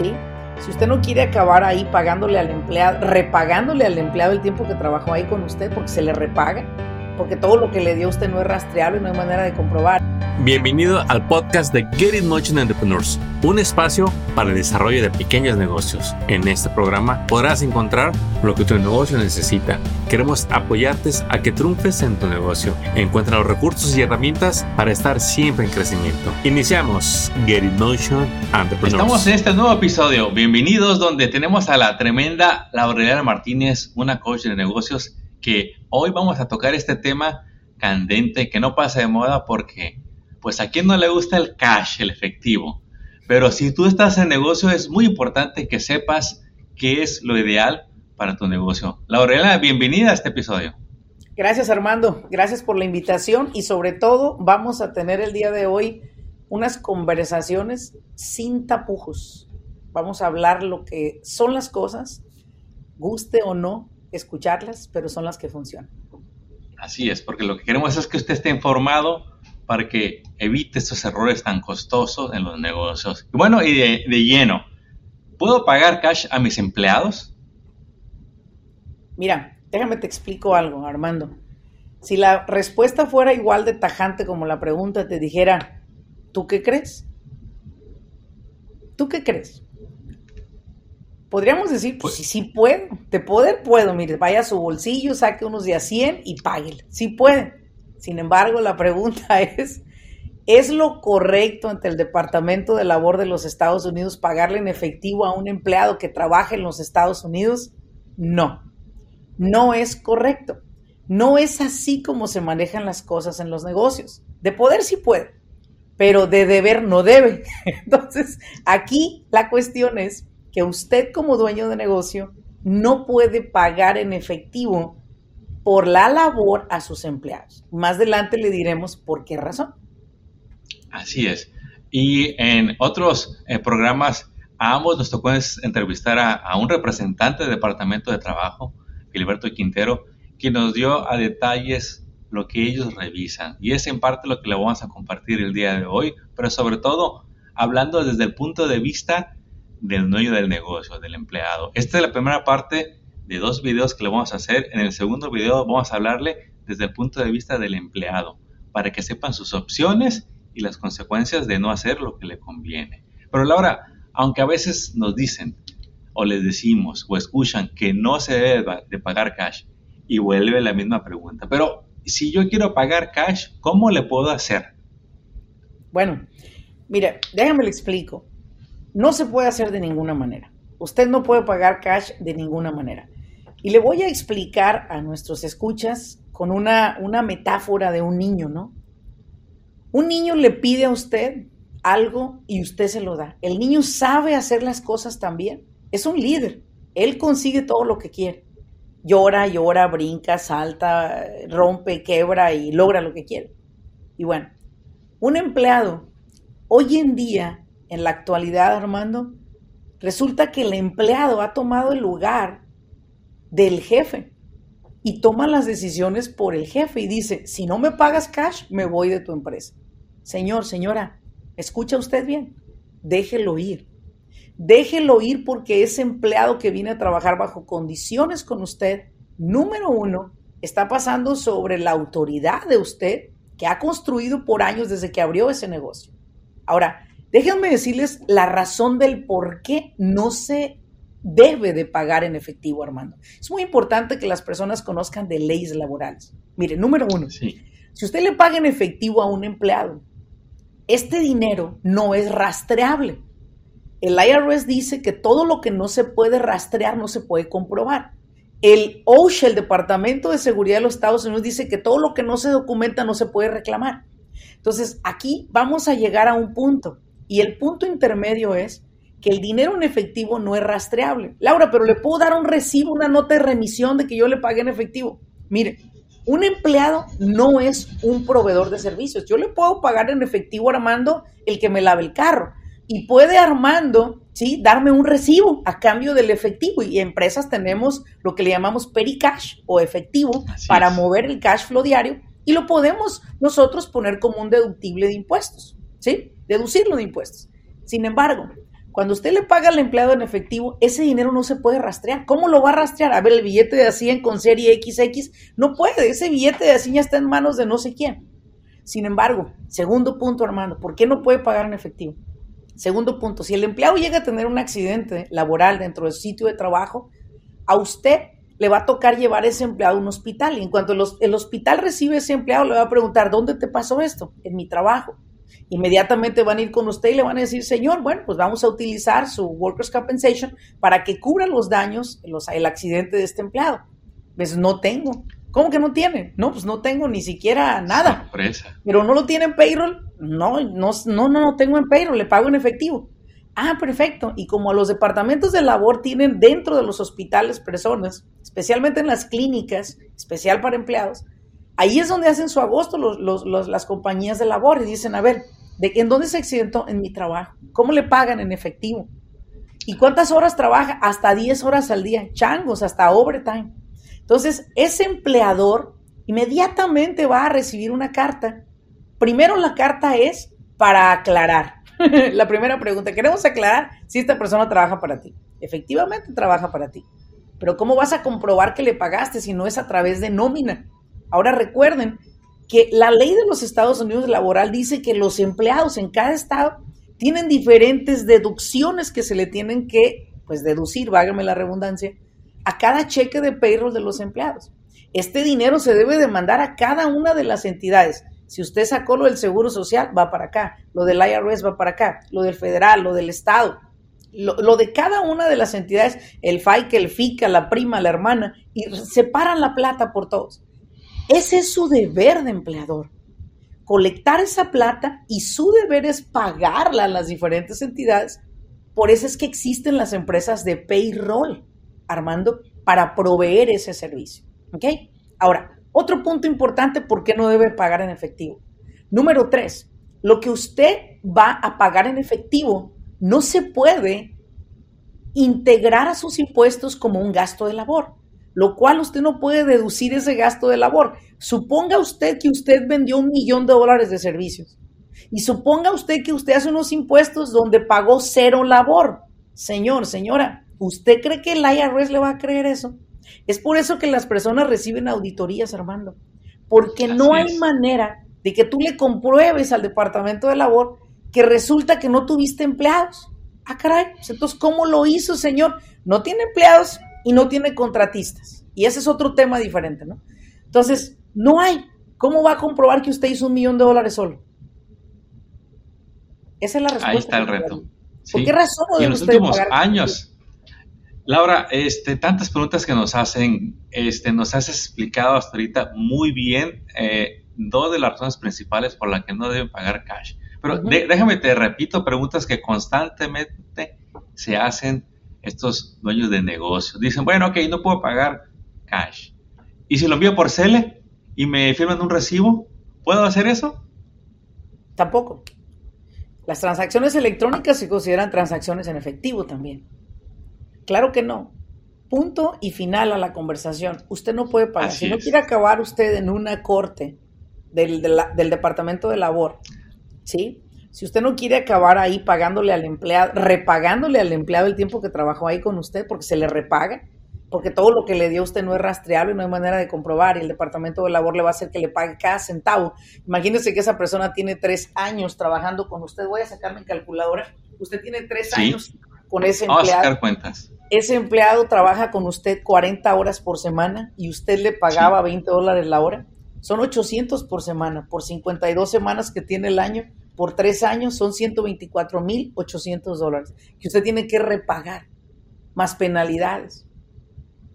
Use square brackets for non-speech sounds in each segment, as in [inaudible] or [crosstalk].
¿sí? Si usted no quiere acabar ahí pagándole al empleado, repagándole al empleado el tiempo que trabajó ahí con usted, porque se le repaga, porque todo lo que le dio usted no es rastreable, no hay manera de comprobar. Bienvenido al podcast de Get It Motion Entrepreneurs, un espacio para el desarrollo de pequeños negocios. En este programa podrás encontrar lo que tu negocio necesita. Queremos apoyarte a que triunfes en tu negocio. Encuentra los recursos y herramientas para estar siempre en crecimiento. Iniciamos Get It Motion Entrepreneurs. Estamos en este nuevo episodio. Bienvenidos donde tenemos a la tremenda Laurelena Martínez, una coach de negocios, que hoy vamos a tocar este tema candente que no pasa de moda porque pues a quién no le gusta el cash, el efectivo. Pero si tú estás en negocio es muy importante que sepas qué es lo ideal para tu negocio. Laurela, bienvenida a este episodio. Gracias Armando, gracias por la invitación y sobre todo vamos a tener el día de hoy unas conversaciones sin tapujos. Vamos a hablar lo que son las cosas, guste o no escucharlas, pero son las que funcionan. Así es, porque lo que queremos es que usted esté informado para que evite estos errores tan costosos en los negocios. Y bueno, y de, lleno, ¿puedo pagar cash a mis empleados? Mira, déjame te explico algo, Armando. Si la respuesta fuera igual de tajante como la pregunta te dijera, ¿tú qué crees? ¿Tú qué crees? Podríamos decir, pues, sí, sí puedo. De poder puedo. Mire, vaya a su bolsillo, saque unos de a 100 y páguele. Sí puede. Sin embargo, la pregunta [laughs] es, ¿es lo correcto ante el Departamento de Labor de los Estados Unidos pagarle en efectivo a un empleado que trabaje en los Estados Unidos? No, no es correcto. No es así como se manejan las cosas en los negocios. De poder sí puede, pero de deber no debe. [laughs] Entonces, aquí la cuestión es que usted como dueño de negocio no puede pagar en efectivo por la labor a sus empleados. Más adelante le diremos por qué razón. Así es. Y en otros eh, programas, a ambos nos tocó entrevistar a, un representante del Departamento de Trabajo, Gilberto Quintero, que nos dio a detalles lo que ellos revisan. Y es en parte lo que le vamos a compartir el día de hoy, pero sobre todo hablando desde el punto de vista del dueño del negocio, del empleado. Esta es la primera parte de dos videos que le vamos a hacer. En el segundo video vamos a hablarle desde el punto de vista del empleado, para que sepan sus opciones y las consecuencias de no hacer lo que le conviene. Pero Laura, aunque a veces nos dicen o les decimos o escuchan que no se debe de pagar cash, y vuelve la misma pregunta, pero si yo quiero pagar cash, ¿cómo le puedo hacer? Bueno, mire, déjame le explico. No se puede hacer de ninguna manera. Usted no puede pagar cash de ninguna manera. Y le voy a explicar a nuestros escuchas con una, una metáfora de un niño, ¿no? Un niño le pide a usted algo y usted se lo da. El niño sabe hacer las cosas también. Es un líder. Él consigue todo lo que quiere. Llora, llora, brinca, salta, rompe, quebra y logra lo que quiere. Y bueno, un empleado, hoy en día, en la actualidad, Armando, resulta que el empleado ha tomado el lugar del jefe y toma las decisiones por el jefe y dice, si no me pagas cash, me voy de tu empresa. Señor, señora, escucha usted bien, déjelo ir. Déjelo ir porque ese empleado que viene a trabajar bajo condiciones con usted, número uno, está pasando sobre la autoridad de usted que ha construido por años desde que abrió ese negocio. Ahora, déjenme decirles la razón del por qué no se debe de pagar en efectivo, Armando. Es muy importante que las personas conozcan de leyes laborales. Mire, número uno, si usted le paga en efectivo a un empleado, este dinero no es rastreable. El IRS dice que todo lo que no se puede rastrear no se puede comprobar. El OSHA, el Departamento de Seguridad de los Estados Unidos, dice que todo lo que no se documenta no se puede reclamar. Entonces, aquí vamos a llegar a un punto. Y el punto intermedio es que el dinero en efectivo no es rastreable. Laura, pero le puedo dar un recibo, una nota de remisión de que yo le pagué en efectivo. Mire, un empleado no es un proveedor de servicios. Yo le puedo pagar en efectivo a Armando el que me lave el carro. Y puede Armando, ¿sí? Darme un recibo a cambio del efectivo. Y empresas tenemos lo que le llamamos pericash o efectivo para mover el cash flow diario. Y lo podemos nosotros poner como un deductible de impuestos, ¿sí? Deducirlo de impuestos. Sin embargo, Cuando usted le paga al empleado en efectivo, ese dinero no se puede rastrear. ¿Cómo lo va a rastrear? A ver, el billete de 100 con serie XX, no puede. Ese billete de 100 ya está en manos de no sé quién. Sin embargo, segundo punto, Armando, ¿por qué no puede pagar en efectivo? Segundo punto, si el empleado llega a tener un accidente laboral dentro del sitio de trabajo, a usted le va a tocar llevar ese empleado a un hospital. Y en cuanto el hospital recibe ese empleado, le va a preguntar, ¿dónde te pasó esto? En mi trabajo inmediatamente van a ir con usted y le van a decir, señor, bueno, pues vamos a utilizar su Workers' Compensation para que cubra los daños, los, el accidente de este empleado. Pues no tengo. ¿Cómo que no tiene? No, pues no tengo ni siquiera nada. Sorpresa. Pero no lo tiene en payroll. No, no, no, no, no tengo en payroll, le pago en efectivo. Ah, perfecto. Y como los departamentos de labor tienen dentro de los hospitales personas, especialmente en las clínicas, especial para empleados, Ahí es donde hacen su agosto las compañías de labor y dicen, a ver, ¿de, ¿en dónde se accidentó? En mi trabajo. ¿Cómo le pagan en efectivo? ¿Y cuántas horas trabaja? Hasta 10 horas al día, changos, hasta overtime. Entonces, ese empleador inmediatamente va a recibir una carta. Primero la carta es para aclarar. [laughs] la primera pregunta, queremos aclarar si esta persona trabaja para ti. Efectivamente trabaja para ti. Pero ¿cómo vas a comprobar que le pagaste si no es a través de nómina? Ahora recuerden que la ley de los Estados Unidos laboral dice que los empleados en cada estado tienen diferentes deducciones que se le tienen que, pues, deducir, vágame la redundancia, a cada cheque de payroll de los empleados. Este dinero se debe demandar a cada una de las entidades. Si usted sacó lo del Seguro Social, va para acá. Lo del IRS va para acá. Lo del federal, lo del Estado. Lo, lo de cada una de las entidades, el FICA, el FICA, la prima, la hermana, y separan la plata por todos. Ese es su deber de empleador. Colectar esa plata y su deber es pagarla a las diferentes entidades. Por eso es que existen las empresas de payroll, Armando, para proveer ese servicio. ¿Ok? Ahora, otro punto importante, ¿por qué no debe pagar en efectivo? Número tres, lo que usted va a pagar en efectivo no se puede integrar a sus impuestos como un gasto de labor lo cual usted no puede deducir ese gasto de labor. Suponga usted que usted vendió un millón de dólares de servicios y suponga usted que usted hace unos impuestos donde pagó cero labor. Señor, señora, ¿usted cree que el IRS le va a creer eso? Es por eso que las personas reciben auditorías, Armando, porque no hay manera de que tú le compruebes al departamento de labor que resulta que no tuviste empleados. Ah, caray, pues entonces, ¿cómo lo hizo, señor? No tiene empleados, y no tiene contratistas. Y ese es otro tema diferente, ¿no? Entonces, no hay. ¿Cómo va a comprobar que usted hizo un millón de dólares solo? Esa es la respuesta. Ahí está el reto. ¿Por qué razón y en los últimos años, Laura, este, tantas preguntas que nos hacen, este, nos has explicado hasta ahorita muy bien eh, dos de las razones principales por las que no deben pagar cash. Pero déjame te repito preguntas que constantemente se hacen estos dueños de negocios. Dicen, bueno, ok, no puedo pagar cash. ¿Y si lo envío por Cele y me firman un recibo? ¿Puedo hacer eso? Tampoco. Las transacciones electrónicas se consideran transacciones en efectivo también. Claro que no. Punto y final a la conversación. Usted no puede pagar. si no quiere acabar usted en una corte del, del Departamento de Labor, ¿sí? Si usted no quiere acabar ahí pagándole al empleado, repagándole al empleado el tiempo que trabajó ahí con usted, porque se le repaga, porque todo lo que le dio usted no es rastreable, no hay manera de comprobar y el departamento de labor le va a hacer que le pague cada centavo. Imagínese que esa persona tiene tres años trabajando con usted. Voy a sacarme mi calculadora. Usted tiene tres años con ese empleado. Vamos a sacar cuentas. Ese empleado trabaja con usted 40 horas por semana y usted le pagaba 20 dólares la hora. Son 800 por semana, por 52 semanas que tiene el año por tres años son 124.800 dólares que usted tiene que repagar, más penalidades.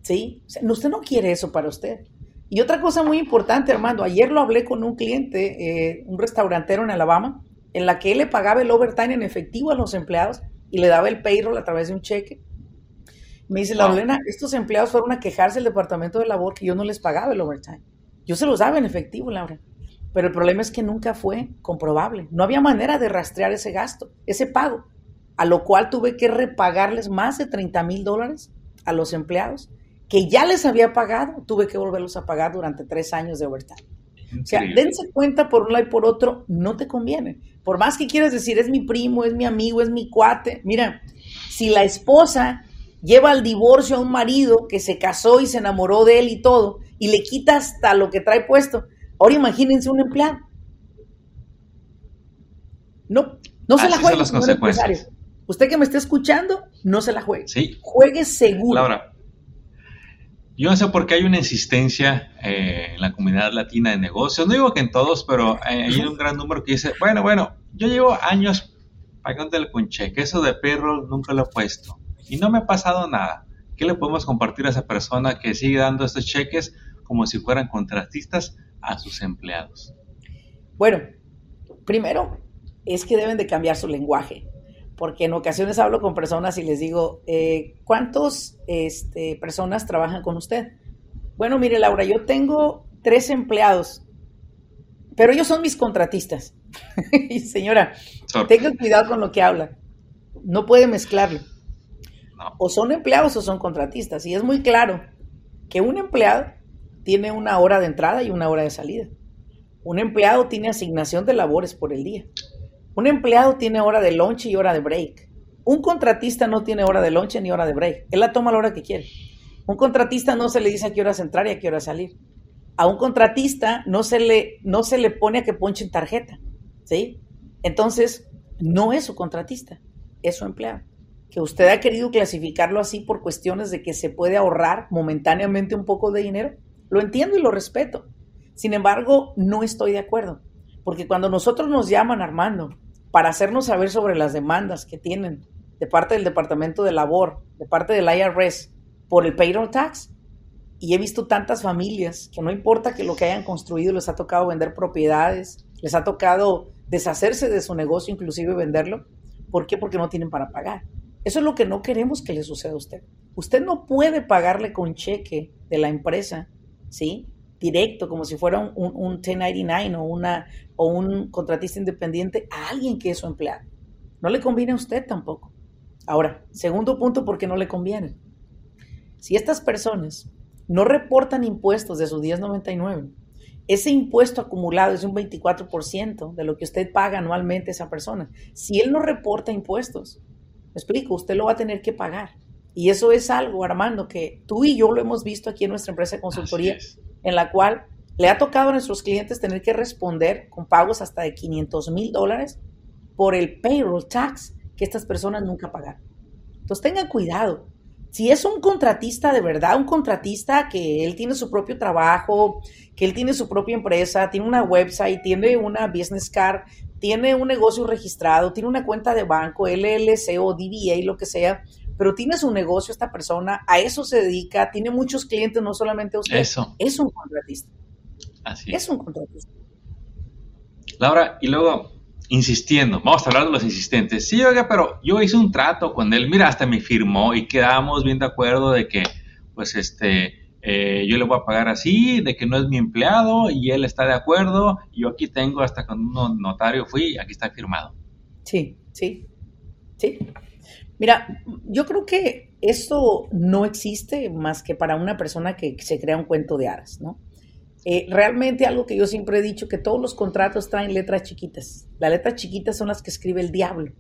¿Sí? usted no quiere eso para usted. Y otra cosa muy importante, Armando, ayer lo hablé con un cliente, eh, un restaurantero en Alabama, en la que él le pagaba el overtime en efectivo a los empleados y le daba el payroll a través de un cheque. Me dice, la Laurena, estos empleados fueron a quejarse del departamento de labor que yo no les pagaba el overtime. Yo se los daba en efectivo, Laura. Pero el problema es que nunca fue comprobable. No había manera de rastrear ese gasto, ese pago. A lo cual tuve que repagarles más de 30 mil dólares a los empleados que ya les había pagado. Tuve que volverlos a pagar durante tres años de overtime. O sea, dense cuenta por un lado y por otro, no te conviene. Por más que quieras decir, es mi primo, es mi amigo, es mi cuate. Mira, si la esposa lleva al divorcio a un marido que se casó y se enamoró de él y todo, y le quita hasta lo que trae puesto, ahora imagínense un empleado. No, no se la juegue, Usted que me está escuchando, no se la juegue. Sí. Juegue seguro. Laura, yo no sé por qué hay una insistencia eh, en la comunidad latina de negocios. No digo que en todos, pero hay un gran número que dice, bueno, bueno, yo llevo años pagándole con cheque. Eso de perro nunca lo he puesto. Y no me ha pasado nada. ¿Qué le podemos compartir a esa persona que sigue dando estos cheques como si fueran contratistas a sus empleados? Bueno, primero, es que deben de cambiar su lenguaje, porque en ocasiones hablo con personas y les digo, eh, ¿cuántas este, personas trabajan con usted? Bueno, mire Laura, yo tengo tres empleados, pero ellos son mis contratistas. [laughs] y señora, tenga cuidado con lo que habla. No puede mezclarlo. O son empleados o son contratistas. Y es muy claro que un empleado tiene una hora de entrada y una hora de salida. Un empleado tiene asignación de labores por el día. Un empleado tiene hora de lunch y hora de break. Un contratista no tiene hora de lunch ni hora de break. Él la toma a la hora que quiere. Un contratista no se le dice a qué hora entrar y a qué hora salir. A un contratista no se le, no se le pone a que ponche en tarjeta. ¿Sí? Entonces, no es su contratista, es su empleado. Que usted ha querido clasificarlo así por cuestiones de que se puede ahorrar momentáneamente un poco de dinero. Lo entiendo y lo respeto. Sin embargo, no estoy de acuerdo. Porque cuando nosotros nos llaman, Armando, para hacernos saber sobre las demandas que tienen de parte del Departamento de Labor, de parte del IRS, por el payroll tax. Y he visto tantas familias que no importa que lo que hayan construido les ha tocado vender propiedades, les ha tocado deshacerse de su negocio, inclusive venderlo. ¿Por qué? Porque no tienen para pagar. Eso es lo que no queremos que le suceda a usted. Usted no puede pagarle con cheque de la empresa, ¿sí? directo, como si fuera un, un, 1099 o, una, o un contratista independiente, a alguien que es su empleado. No le conviene a usted tampoco. Ahora, segundo punto, ¿por qué no le conviene? Si estas personas no reportan impuestos de su 1099, ese impuesto acumulado es un 24% de lo que usted paga anualmente a esa persona. Si él no reporta impuestos, explico, usted lo va a tener que pagar. Y eso es algo, Armando, que tú y yo lo hemos visto aquí en nuestra empresa de consultoría en la cual le ha tocado a nuestros clientes tener que responder con pagos hasta de 500 mil dólares por el payroll tax que estas personas nunca pagaron. Entonces tengan cuidado. Si es un contratista de verdad, un contratista que él tiene su propio trabajo, que él tiene su propia empresa, tiene una website, tiene una business card, tiene un negocio registrado, tiene una cuenta de banco, LLC o DBA, lo que sea, pero tiene su negocio esta persona, a eso se dedica, tiene muchos clientes, no solamente usted. Eso. Es un contratista. Así es. Es un contratista. Laura, y luego, insistiendo, vamos a hablar de los insistentes. Sí, oiga, pero yo hice un trato con él, mira, hasta me firmó y quedamos bien de acuerdo de que, pues, este, eh, yo le voy a pagar así, de que no es mi empleado y él está de acuerdo. Y yo aquí tengo hasta con un notario fui, aquí está firmado. Sí, sí, sí. Mira, yo creo que esto no existe más que para una persona que se crea un cuento de hadas, ¿no? Eh, realmente algo que yo siempre he dicho, que todos los contratos traen letras chiquitas. Las letras chiquitas son las que escribe el diablo.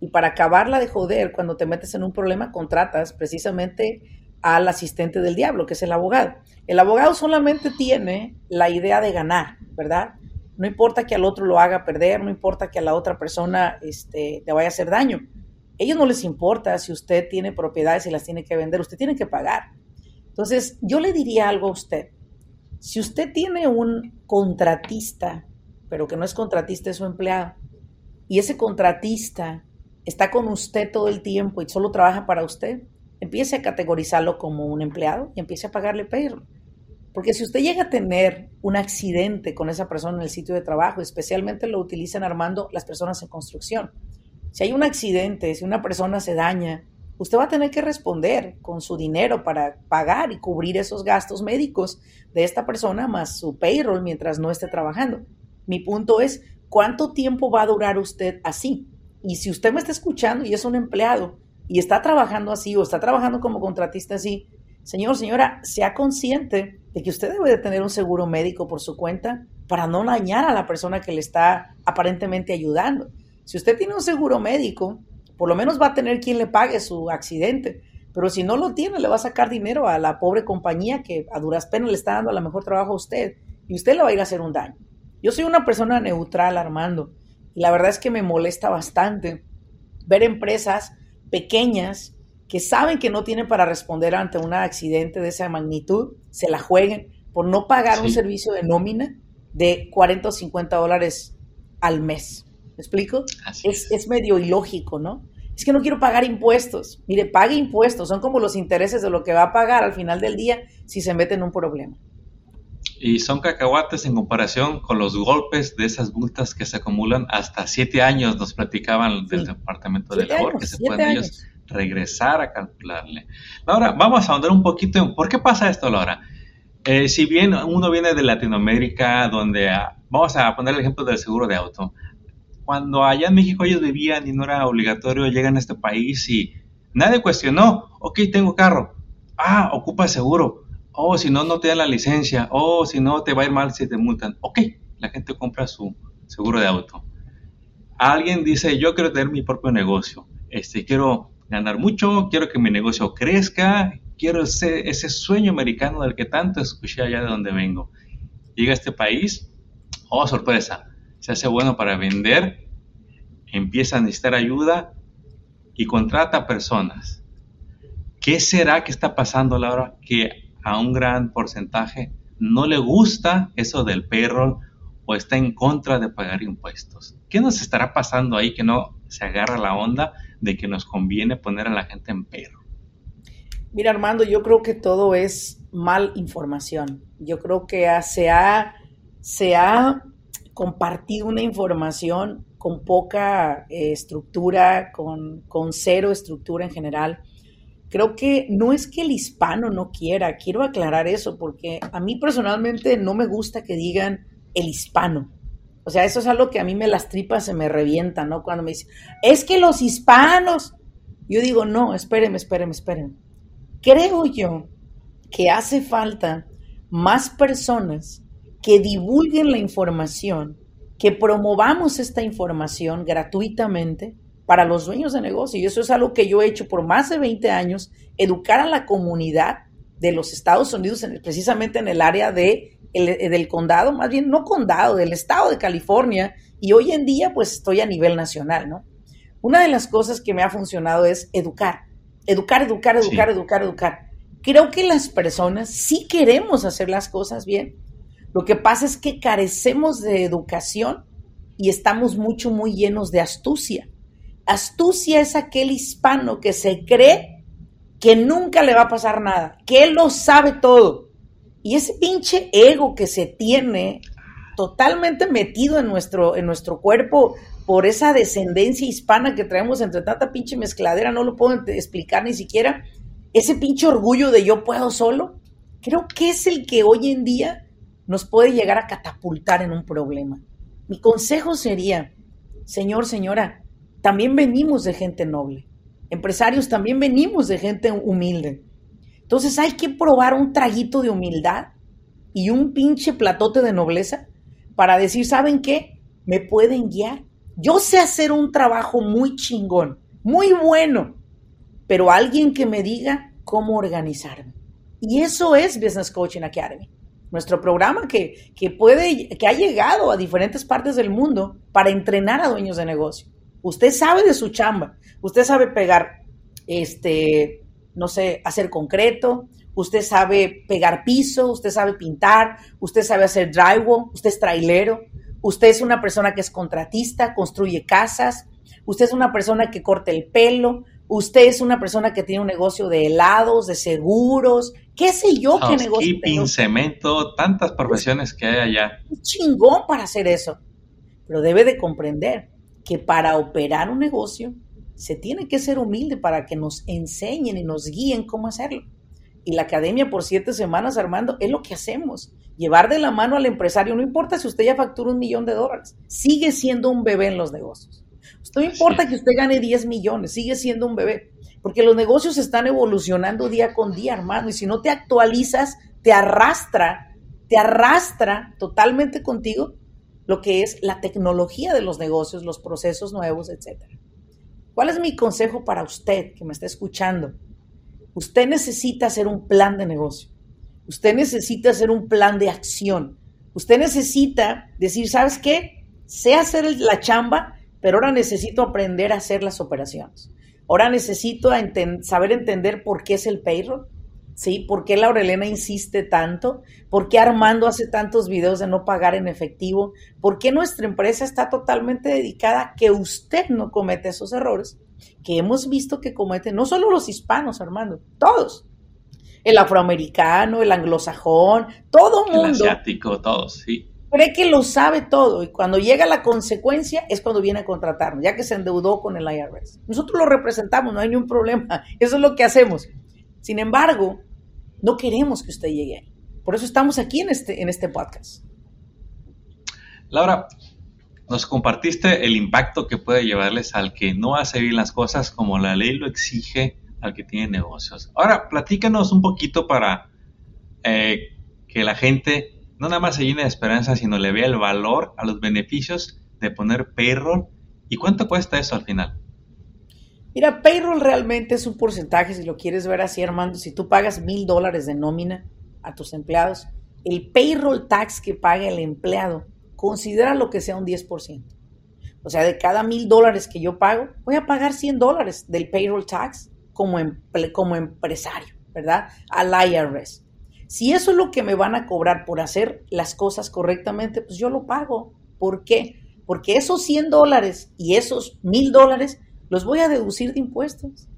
Y para acabarla de joder, cuando te metes en un problema, contratas precisamente al asistente del diablo, que es el abogado. El abogado solamente tiene la idea de ganar, ¿verdad? No importa que al otro lo haga perder, no importa que a la otra persona este, te vaya a hacer daño ellos no les importa si usted tiene propiedades y las tiene que vender, usted tiene que pagar. Entonces, yo le diría algo a usted. Si usted tiene un contratista, pero que no es contratista, es su empleado, y ese contratista está con usted todo el tiempo y solo trabaja para usted, empiece a categorizarlo como un empleado y empiece a pagarle payroll. Porque si usted llega a tener un accidente con esa persona en el sitio de trabajo, especialmente lo utilizan armando las personas en construcción, si hay un accidente, si una persona se daña, usted va a tener que responder con su dinero para pagar y cubrir esos gastos médicos de esta persona más su payroll mientras no esté trabajando. Mi punto es, ¿cuánto tiempo va a durar usted así? Y si usted me está escuchando y es un empleado y está trabajando así o está trabajando como contratista así, señor, señora, sea consciente de que usted debe de tener un seguro médico por su cuenta para no dañar a la persona que le está aparentemente ayudando. Si usted tiene un seguro médico, por lo menos va a tener quien le pague su accidente. Pero si no lo tiene, le va a sacar dinero a la pobre compañía que a duras penas le está dando a lo mejor trabajo a usted y usted le va a ir a hacer un daño. Yo soy una persona neutral, Armando, y la verdad es que me molesta bastante ver empresas pequeñas que saben que no tienen para responder ante un accidente de esa magnitud, se la jueguen por no pagar un servicio de nómina de 40 o 50 dólares al mes. ¿Me explico? Es, es, medio ilógico, ¿no? Es que no quiero pagar impuestos. Mire, pague impuestos, son como los intereses de lo que va a pagar al final del día si se mete en un problema. Y son cacahuates en comparación con los golpes de esas multas que se acumulan hasta siete años, nos platicaban del Departamento de Labor, que se pueden ellos regresar a calcularle. Ahora, vamos a ahondar un poquito en por qué pasa esto, Laura. Eh, si bien uno viene de Latinoamérica, donde ah, vamos a poner el ejemplo del seguro de auto, cuando allá en México ellos vivían y no era obligatorio, llegan a este país y nadie cuestionó, ok, tengo carro, ah, ocupa seguro, oh, si no, no te dan la licencia, oh, si no, te va a ir mal si te multan, ok, la gente compra su seguro de auto. Alguien dice, yo quiero tener mi propio negocio, este, quiero ganar mucho, quiero que mi negocio crezca, quiero ese, ese sueño americano del que tanto escuché allá de donde vengo. Llega a este país, oh sorpresa, se hace bueno para vender, empieza a necesitar ayuda y contrata personas. ¿Qué será que está pasando, Laura? Que a un gran porcentaje no le gusta eso del payroll o está en contra de pagar impuestos. ¿Qué nos estará pasando ahí que no se agarra la onda de que nos conviene poner a la gente en perro. Mira, Armando, yo creo que todo es mal información. Yo creo que se ha, se ha compartido una información con poca eh, estructura, con, con cero estructura en general. Creo que no es que el hispano no quiera, quiero aclarar eso, porque a mí personalmente no me gusta que digan el hispano. O sea, eso es algo que a mí me las tripas se me revientan, ¿no? Cuando me dicen, es que los hispanos. Yo digo, no, espérenme, espérenme, espérenme. Creo yo que hace falta más personas que divulguen la información, que promovamos esta información gratuitamente para los dueños de negocio. Y eso es algo que yo he hecho por más de 20 años, educar a la comunidad de los Estados Unidos, precisamente en el área de el, del condado, más bien no condado, del estado de California, y hoy en día pues estoy a nivel nacional, ¿no? Una de las cosas que me ha funcionado es educar, educar, educar, educar, educar, educar. Creo que las personas sí queremos hacer las cosas bien. Lo que pasa es que carecemos de educación y estamos mucho, muy llenos de astucia. Astucia es aquel hispano que se cree que nunca le va a pasar nada, que él lo sabe todo y ese pinche ego que se tiene totalmente metido en nuestro, en nuestro cuerpo por esa descendencia hispana que traemos entre tanta pinche mezcladera, no lo puedo explicar ni siquiera, ese pinche orgullo de yo puedo solo, creo que es el que hoy en día nos puede llegar a catapultar en un problema. Mi consejo sería, señor, señora, también venimos de gente noble, empresarios también venimos de gente humilde. Entonces hay que probar un traguito de humildad y un pinche platote de nobleza para decir, ¿saben qué? Me pueden guiar. Yo sé hacer un trabajo muy chingón, muy bueno, pero alguien que me diga cómo organizarme. Y eso es Business Coaching Academy. Nuestro programa que, que puede, que ha llegado a diferentes partes del mundo para entrenar a dueños de negocio. Usted sabe de su chamba, usted sabe pegar este, no sé, hacer concreto, usted sabe pegar piso, usted sabe pintar, usted sabe hacer drywall, usted es trailero, usted es una persona que es contratista, construye casas, usted es una persona que corta el pelo, usted es una persona que tiene un negocio de helados, de seguros, qué sé yo qué negocio. Keeping, cemento, tantas profesiones que hay allá. Un chingón para hacer eso. Pero debe de comprender que para operar un negocio se tiene que ser humilde para que nos enseñen y nos guíen cómo hacerlo. Y la academia por siete semanas, Armando, es lo que hacemos. Llevar de la mano al empresario, no importa si usted ya factura un millón de dólares, sigue siendo un bebé en los negocios. No importa que usted gane 10 millones, sigue siendo un bebé. Porque los negocios están evolucionando día con día, Armando, y si no te actualizas, te arrastra te arrastra totalmente contigo lo que es la tecnología de los negocios, los procesos nuevos, etc. ¿Cuál es mi consejo para usted que me está escuchando? Usted necesita hacer un plan de negocio. Usted necesita hacer un plan de acción. Usted necesita decir, ¿sabes qué? Sé hacer la chamba, pero ahora necesito aprender a hacer las operaciones. Ahora necesito saber entender por qué es el payroll, ¿sí? ¿Por qué Laurelena insiste tanto? ¿Por qué Armando hace tantos videos de no pagar en efectivo? ¿Por qué nuestra empresa está totalmente dedicada a que usted no cometa esos errores que hemos visto que cometen no solo los hispanos, Armando, todos? El afroamericano, el anglosajón, todo mundo. El asiático, todos, sí. Cree que lo sabe todo y cuando llega la consecuencia es cuando viene a contratarnos, ya que se endeudó con el IRS. Nosotros lo representamos, no hay ningún problema. [laughs] Eso es lo que hacemos. Sin embargo, no queremos que usted llegue ahí. Por eso estamos aquí en este, en este podcast. Laura, nos compartiste el impacto que puede llevarles al que no hace bien las cosas como la ley lo exige al que tiene negocios. Ahora, platícanos un poquito para eh, que la gente no nada más se llene de esperanza, sino le vea el valor a los beneficios de poner payroll. ¿Y cuánto cuesta eso al final? Mira, payroll realmente es un porcentaje, si lo quieres ver así, Armando, si tú pagas mil dólares de nómina a tus empleados, el payroll tax que paga el empleado, considera lo que sea un 10%. O sea, de cada mil dólares que yo pago, voy a pagar 100 dólares del payroll tax como, como empresario, ¿verdad? Al IRS. Si eso es lo que me van a cobrar por hacer las cosas correctamente, pues yo lo pago. ¿Por qué? Porque esos 100 dólares y esos mil dólares los voy a deducir de impuestos.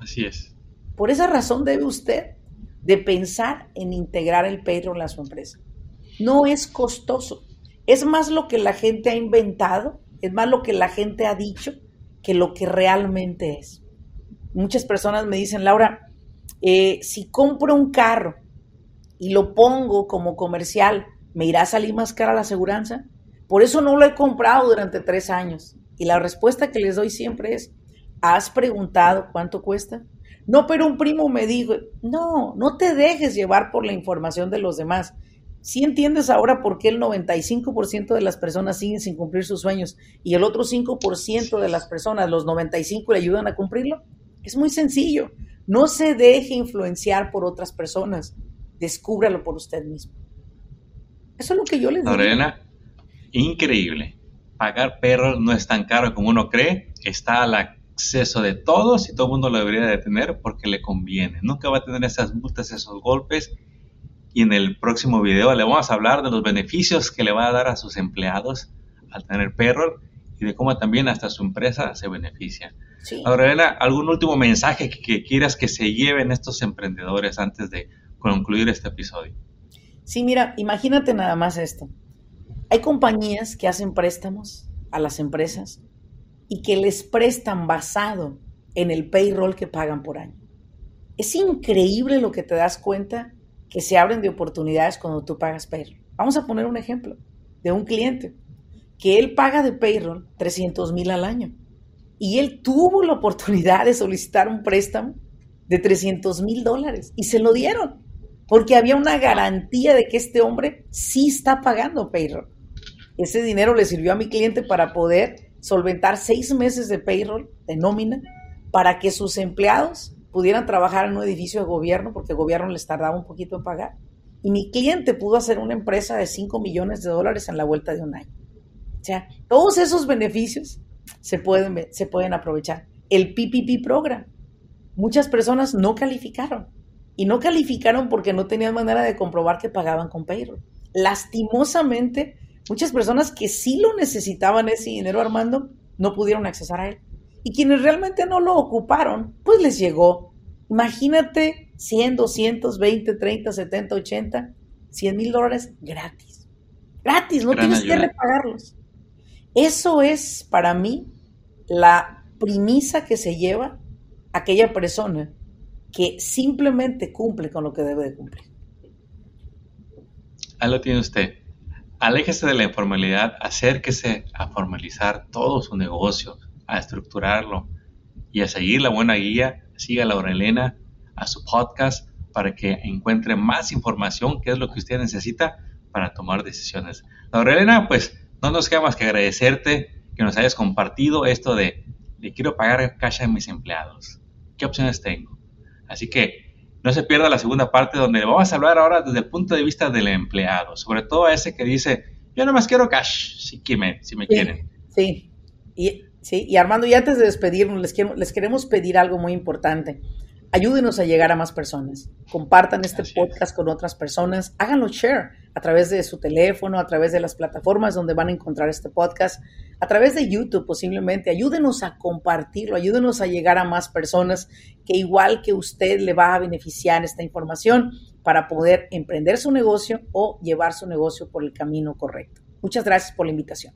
Así es. Por esa razón debe usted de pensar en integrar el payroll a su empresa. No es costoso. Es más lo que la gente ha inventado, es más lo que la gente ha dicho que lo que realmente es. Muchas personas me dicen, Laura, eh, si compro un carro y lo pongo como comercial, ¿me irá a salir más cara la aseguranza? Por eso no lo he comprado durante tres años. Y la respuesta que les doy siempre es, ¿has preguntado cuánto cuesta? No, pero un primo me dijo, no, no te dejes llevar por la información de los demás. Si entiendes ahora por qué el 95% de las personas siguen sin cumplir sus sueños y el otro 5% de las personas, los 95, le ayudan a cumplirlo? Es muy sencillo. No se deje influenciar por otras personas. Descúbralo por usted mismo. Eso es lo que yo les digo. Lorena, increíble pagar perros no es tan caro como uno cree, está al acceso de todos y todo el mundo lo debería de tener porque le conviene. Nunca va a tener esas multas, esos golpes. Y en el próximo video le vamos a hablar de los beneficios que le va a dar a sus empleados al tener perro y de cómo también hasta su empresa se beneficia. Ahora, Elena, ¿algún último mensaje que, que quieras que se lleven estos emprendedores antes de concluir este episodio? Sí, mira, imagínate nada más esto. Hay compañías que hacen préstamos a las empresas y que les prestan basado en el payroll que pagan por año. Es increíble lo que te das cuenta que se abren de oportunidades cuando tú pagas payroll. Vamos a poner un ejemplo de un cliente que él paga de payroll 300 mil al año y él tuvo la oportunidad de solicitar un préstamo de 300 mil dólares y se lo dieron porque había una garantía de que este hombre sí está pagando payroll. Ese dinero le sirvió a mi cliente para poder solventar seis meses de payroll, de nómina, para que sus empleados pudieran trabajar en un edificio de gobierno, porque el gobierno les tardaba un poquito en pagar. Y mi cliente pudo hacer una empresa de 5 millones de dólares en la vuelta de un año. O sea, todos esos beneficios se pueden, se pueden aprovechar. El PPP program. Muchas personas no calificaron. Y no calificaron porque no tenían manera de comprobar que pagaban con payroll. Lastimosamente, Muchas personas que sí lo necesitaban ese dinero, Armando, no pudieron accesar a él. Y quienes realmente no lo ocuparon, pues les llegó. Imagínate 100, 200, 20, 30, 70, 80, 100 mil dólares gratis. Gratis, no tienes que repagarlos. Eso es para mí la premisa que se lleva aquella persona que simplemente cumple con lo que debe de cumplir. Ahí lo tiene usted. Aléjese de la informalidad, acérquese a formalizar todo su negocio, a estructurarlo y a seguir la buena guía. Siga a Laura Elena, a su podcast, para que encuentre más información, que es lo que usted necesita para tomar decisiones. Laura Elena, pues no nos queda más que agradecerte que nos hayas compartido esto de, le quiero pagar cash a mis empleados. ¿Qué opciones tengo? Así que no se pierda la segunda parte donde vamos a hablar ahora desde el punto de vista del empleado, sobre todo a ese que dice, yo no más quiero cash, si, me, si me quieren. Sí, y, sí, y Armando, y antes de despedirnos, les, quiero, les queremos pedir algo muy importante ayúdenos a llegar a más personas. Compartan este podcast con otras personas. Háganlo share a través de su teléfono, a través de las plataformas donde van a encontrar este podcast, a través de YouTube posiblemente. Ayúdenos a compartirlo, ayúdenos a llegar a más personas que igual que usted le va a beneficiar esta información para poder emprender su negocio o llevar su negocio por el camino correcto. Muchas gracias por la invitación.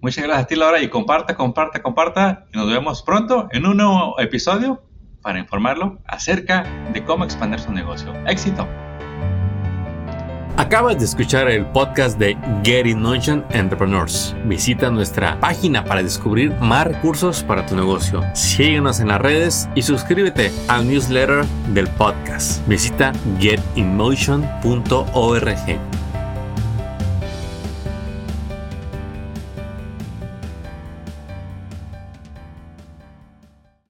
Muchas gracias a ti, Laura, y comparta, comparta, comparta. Y nos vemos pronto en un nuevo episodio para informarlo acerca de cómo expandir su negocio. ¡Éxito! Acabas de escuchar el podcast de Get in Entrepreneurs. Visita nuestra página para descubrir más recursos para tu negocio. Síguenos en las redes y suscríbete al newsletter del podcast. Visita getinmotion.org.